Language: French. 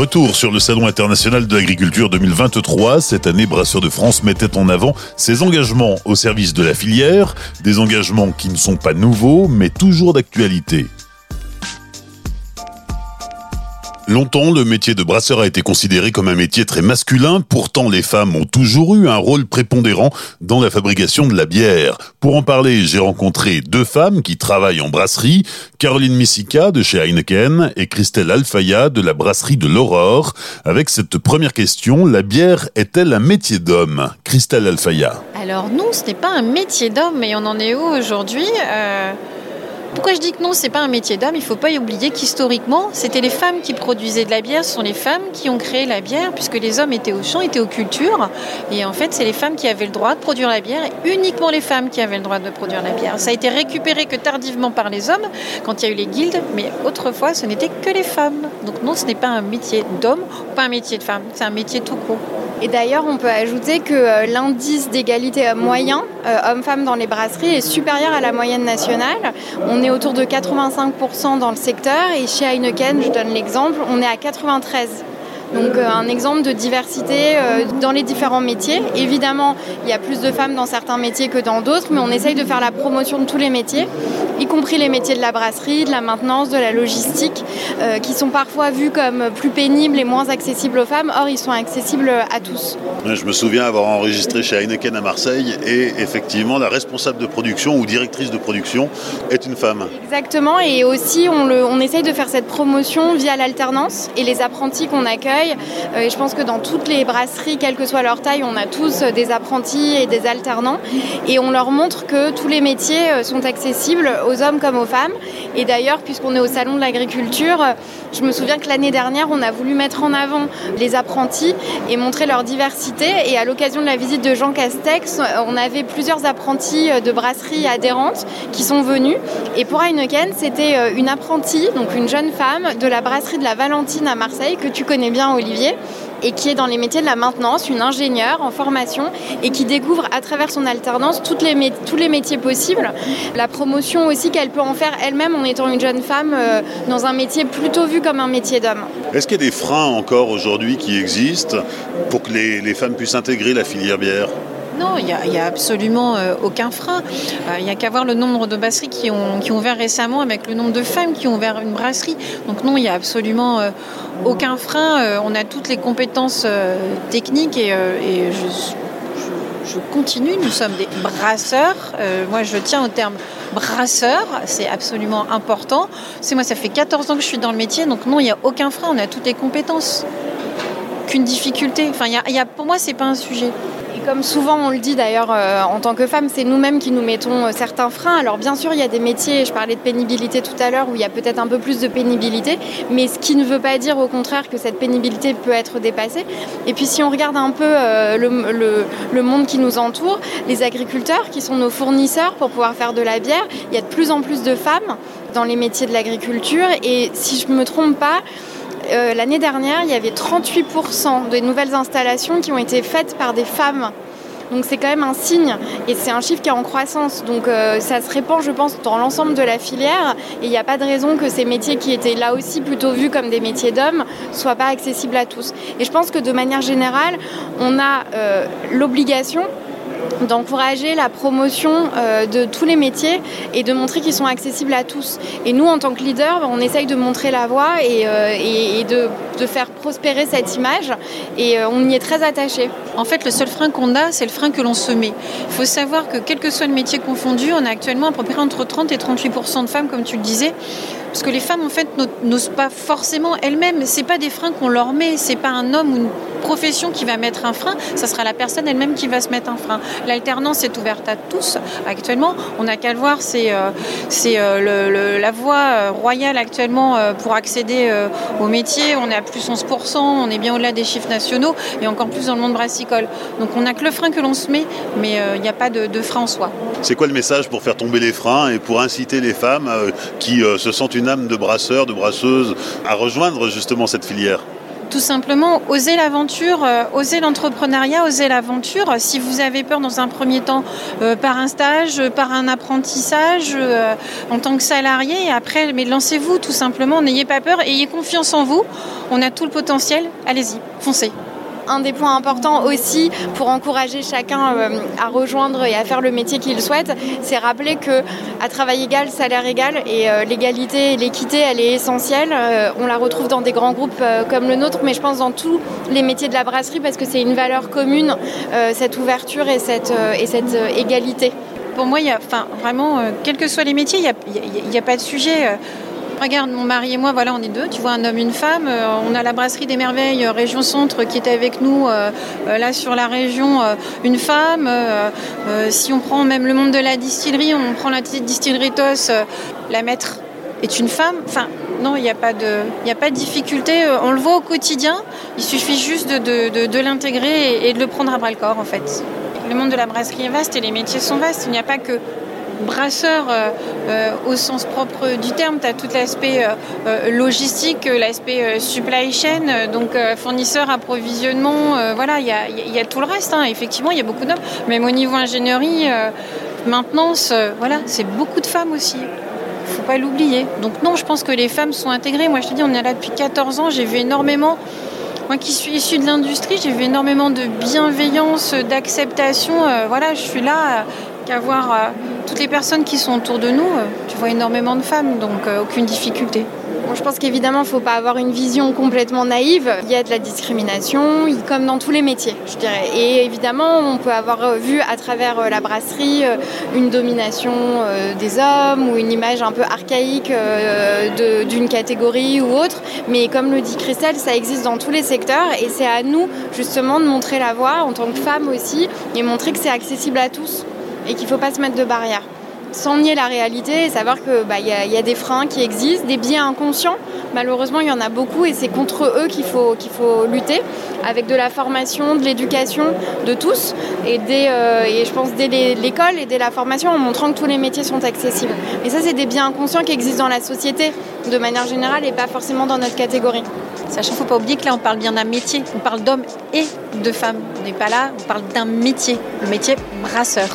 Retour sur le Salon international de l'agriculture 2023. Cette année, Brasseurs de France mettait en avant ses engagements au service de la filière, des engagements qui ne sont pas nouveaux, mais toujours d'actualité. Longtemps, le métier de brasseur a été considéré comme un métier très masculin. Pourtant, les femmes ont toujours eu un rôle prépondérant dans la fabrication de la bière. Pour en parler, j'ai rencontré deux femmes qui travaillent en brasserie. Caroline Missika de chez Heineken et Christelle Alfaya de la brasserie de l'Aurore. Avec cette première question, la bière est-elle un métier d'homme? Christelle Alfaya. Alors non, ce n'est pas un métier d'homme, mais on en est où aujourd'hui? Euh, pourquoi je dis que non, c'est pas un métier d'homme Il faut pas y oublier qu'historiquement, c'était les femmes qui produisaient de la bière, ce sont les femmes qui ont créé la bière, puisque les hommes étaient au champ, étaient aux cultures. Et en fait, c'est les femmes qui avaient le droit de produire la bière, et uniquement les femmes qui avaient le droit de produire la bière. Ça a été récupéré que tardivement par les hommes, quand il y a eu les guildes, mais autrefois, ce n'était que les femmes. Donc non, ce n'est pas un métier d'homme, pas un métier de femme, c'est un métier tout court. Et d'ailleurs, on peut ajouter que euh, l'indice d'égalité moyen euh, homme-femme dans les brasseries est supérieur à la moyenne nationale. On est autour de 85% dans le secteur et chez Heineken, je donne l'exemple, on est à 93%. Donc euh, un exemple de diversité euh, dans les différents métiers. Évidemment, il y a plus de femmes dans certains métiers que dans d'autres, mais on essaye de faire la promotion de tous les métiers, y compris les métiers de la brasserie, de la maintenance, de la logistique, euh, qui sont parfois vus comme plus pénibles et moins accessibles aux femmes. Or, ils sont accessibles à tous. Je me souviens avoir enregistré chez Heineken à Marseille et effectivement, la responsable de production ou directrice de production est une femme. Exactement, et aussi on, le, on essaye de faire cette promotion via l'alternance et les apprentis qu'on accueille euh, et je pense que dans toutes les brasseries, quelle que soit leur taille, on a tous euh, des apprentis et des alternants. Et on leur montre que tous les métiers sont accessibles aux hommes comme aux femmes. Et d'ailleurs, puisqu'on est au Salon de l'agriculture, je me souviens que l'année dernière, on a voulu mettre en avant les apprentis et montrer leur diversité. Et à l'occasion de la visite de Jean Castex, on avait plusieurs apprentis de brasserie adhérentes qui sont venus. Et pour Heineken, c'était une apprentie, donc une jeune femme de la brasserie de la Valentine à Marseille, que tu connais bien Olivier et qui est dans les métiers de la maintenance, une ingénieure en formation et qui découvre à travers son alternance tous les métiers possibles. La promotion aussi qu'elle peut en faire elle-même en étant une jeune femme euh, dans un métier plutôt vu comme un métier d'homme. Est-ce qu'il y a des freins encore aujourd'hui qui existent pour que les femmes puissent intégrer la filière bière? Non, il n'y a, absolument euh, aucun frein. Euh, il n'y a qu'à voir le nombre de brasseries qui ont, qui ouvert récemment avec le nombre de femmes qui ont ouvert une brasserie. Donc non, il n'y a absolument euh, aucun frein. on a toutes les compétences techniques et, je, continue. Nous sommes des brasseurs. moi, je tiens au terme brasseur. C'est absolument important. C'est moi, ça fait 14 ans que je suis dans le métier. Donc non, il n'y a aucun frein. On a toutes les compétences. Qu'une difficulté. Enfin, y a, pour moi, c'est pas un sujet. Et comme souvent on le dit d'ailleurs euh, en tant que femme, c'est nous-mêmes qui nous mettons euh, certains freins. Alors bien sûr, il y a des métiers, je parlais de pénibilité tout à l'heure, où il y a peut-être un peu plus de pénibilité, mais ce qui ne veut pas dire au contraire que cette pénibilité peut être dépassée. Et puis si on regarde un peu euh, le, le, monde qui nous entoure, les agriculteurs qui sont nos fournisseurs pour pouvoir faire de la bière, il y a de plus en plus de femmes dans les métiers de l'agriculture. Et si je ne me trompe pas, euh, l'année dernière, il y avait 38% des nouvelles installations qui ont été faites par des femmes. Donc c'est quand même un signe et c'est un chiffre qui est en croissance. Donc euh, ça se répand, je pense, dans l'ensemble de la filière et il n'y a pas de raison que ces métiers qui étaient là aussi plutôt vus comme des métiers d'hommes soient pas accessibles à tous. Et je pense que de manière générale, on a euh, l'obligation d'encourager la promotion euh, de tous les métiers et de montrer qu'ils sont accessibles à tous. Et nous, en tant que leader, on essaye de montrer la voie et, euh, de, faire prospérer cette image et euh, on y est très attaché. En fait, le seul frein qu'on a, c'est le frein que l'on se met. Il faut savoir que quel que soit le métier confondu, on a actuellement à peu près entre 30 et 38 de femmes, comme tu le disais. Parce que les femmes, en fait, n'osent pas forcément elles-mêmes. C'est pas des freins qu'on leur met. C'est pas un homme ou une profession qui va mettre un frein. Ça sera la personne elle-même qui va se mettre un frein. L'alternance est ouverte à tous actuellement. On n'a qu'à le voir. C'est euh, euh, la voie euh, royale actuellement pour accéder au métier. On est à plus 11%. On est bien au-delà des chiffres nationaux et encore plus dans le monde brassicole. Donc on n'a que le frein que l'on se met, mais il n'y a pas de, de frein en soi. C'est quoi le message pour faire tomber les freins et pour inciter les femmes qui se sentent une âme de brasseur, de brasseuse, à rejoindre justement cette filière? Tout simplement oser l'aventure, euh, oser l'entrepreneuriat, oser l'aventure. Si vous avez peur dans un premier temps euh, par un stage, par un apprentissage euh, en tant que salarié, après, mais lancez-vous tout simplement, n'ayez pas peur, ayez confiance en vous. On a tout le potentiel, allez-y, foncez un des points importants aussi pour encourager chacun euh, à rejoindre et à faire le métier qu'il souhaite, c'est rappeler que à travail égal, salaire égal et euh, l'égalité et l'équité, elle est essentielle. Euh, on la retrouve dans des grands groupes comme le nôtre, mais je pense dans tous les métiers de la brasserie parce que c'est une valeur commune, cette ouverture et cette, et cette égalité. Pour moi, vraiment, quels que soient les métiers, il n'y a, pas de sujet regarde, mon mari et moi, voilà, on est deux. Tu vois, un homme, une femme. Euh, on a la brasserie des merveilles, euh, région centre, qui est avec nous euh, là sur la région, une femme. si on prend même le monde de la distillerie, on prend la distillerie TOS, la maître est une femme. Enfin, non, il n'y a, pas de, a pas de difficulté. On le voit au quotidien. Il suffit juste de, l'intégrer et, et de le prendre à bras le corps, en fait. Le monde de la brasserie est vaste et les métiers sont vastes. Il n'y a pas que brasseur euh, euh, au sens propre du terme. Tu as tout l'aspect euh, logistique, l'aspect supply chain, donc fournisseur, approvisionnement. voilà, il y a, tout le reste. Hein. Effectivement, il y a beaucoup d'hommes. Même au niveau ingénierie, maintenance, voilà, c'est beaucoup de femmes aussi faut pas l'oublier. Donc non, je pense que les femmes sont intégrées. Moi, je te dis, on est là depuis 14 ans. J'ai vu énormément, moi qui suis issue de l'industrie, j'ai vu énormément de bienveillance, d'acceptation. voilà, je suis là qu'à voir toutes les personnes qui sont autour de nous, euh, tu vois énormément de femmes, donc euh, aucune difficulté. je pense qu'évidemment, il ne faut pas avoir une vision complètement naïve. Il y a de la discrimination, comme dans tous les métiers, je dirais. Et évidemment, on peut avoir euh, vu à travers la brasserie une domination des hommes ou une image un peu archaïque d'une catégorie ou autre. Mais comme le dit Christelle, ça existe dans tous les secteurs et c'est à nous justement de montrer la voie en tant que femmes aussi et montrer que c'est accessible à tous et qu'il ne faut pas se mettre de barrière. Sans nier la réalité et savoir qu'il bah, y, a des freins qui existent, des biais inconscients. Malheureusement, il y en a beaucoup et c'est contre eux qu'il faut, qu'il faut lutter avec de la formation, de l'éducation de tous et, dès, euh, et je pense dès l'école et dès la formation en montrant que tous les métiers sont accessibles. Et ça, c'est des biais inconscients qui existent dans la société de manière générale et pas forcément dans notre catégorie. Sachant qu'il ne faut pas oublier que là, on parle bien d'un métier. On parle d'hommes et de femmes. On n'est pas là, on parle d'un métier, le métier brasseur.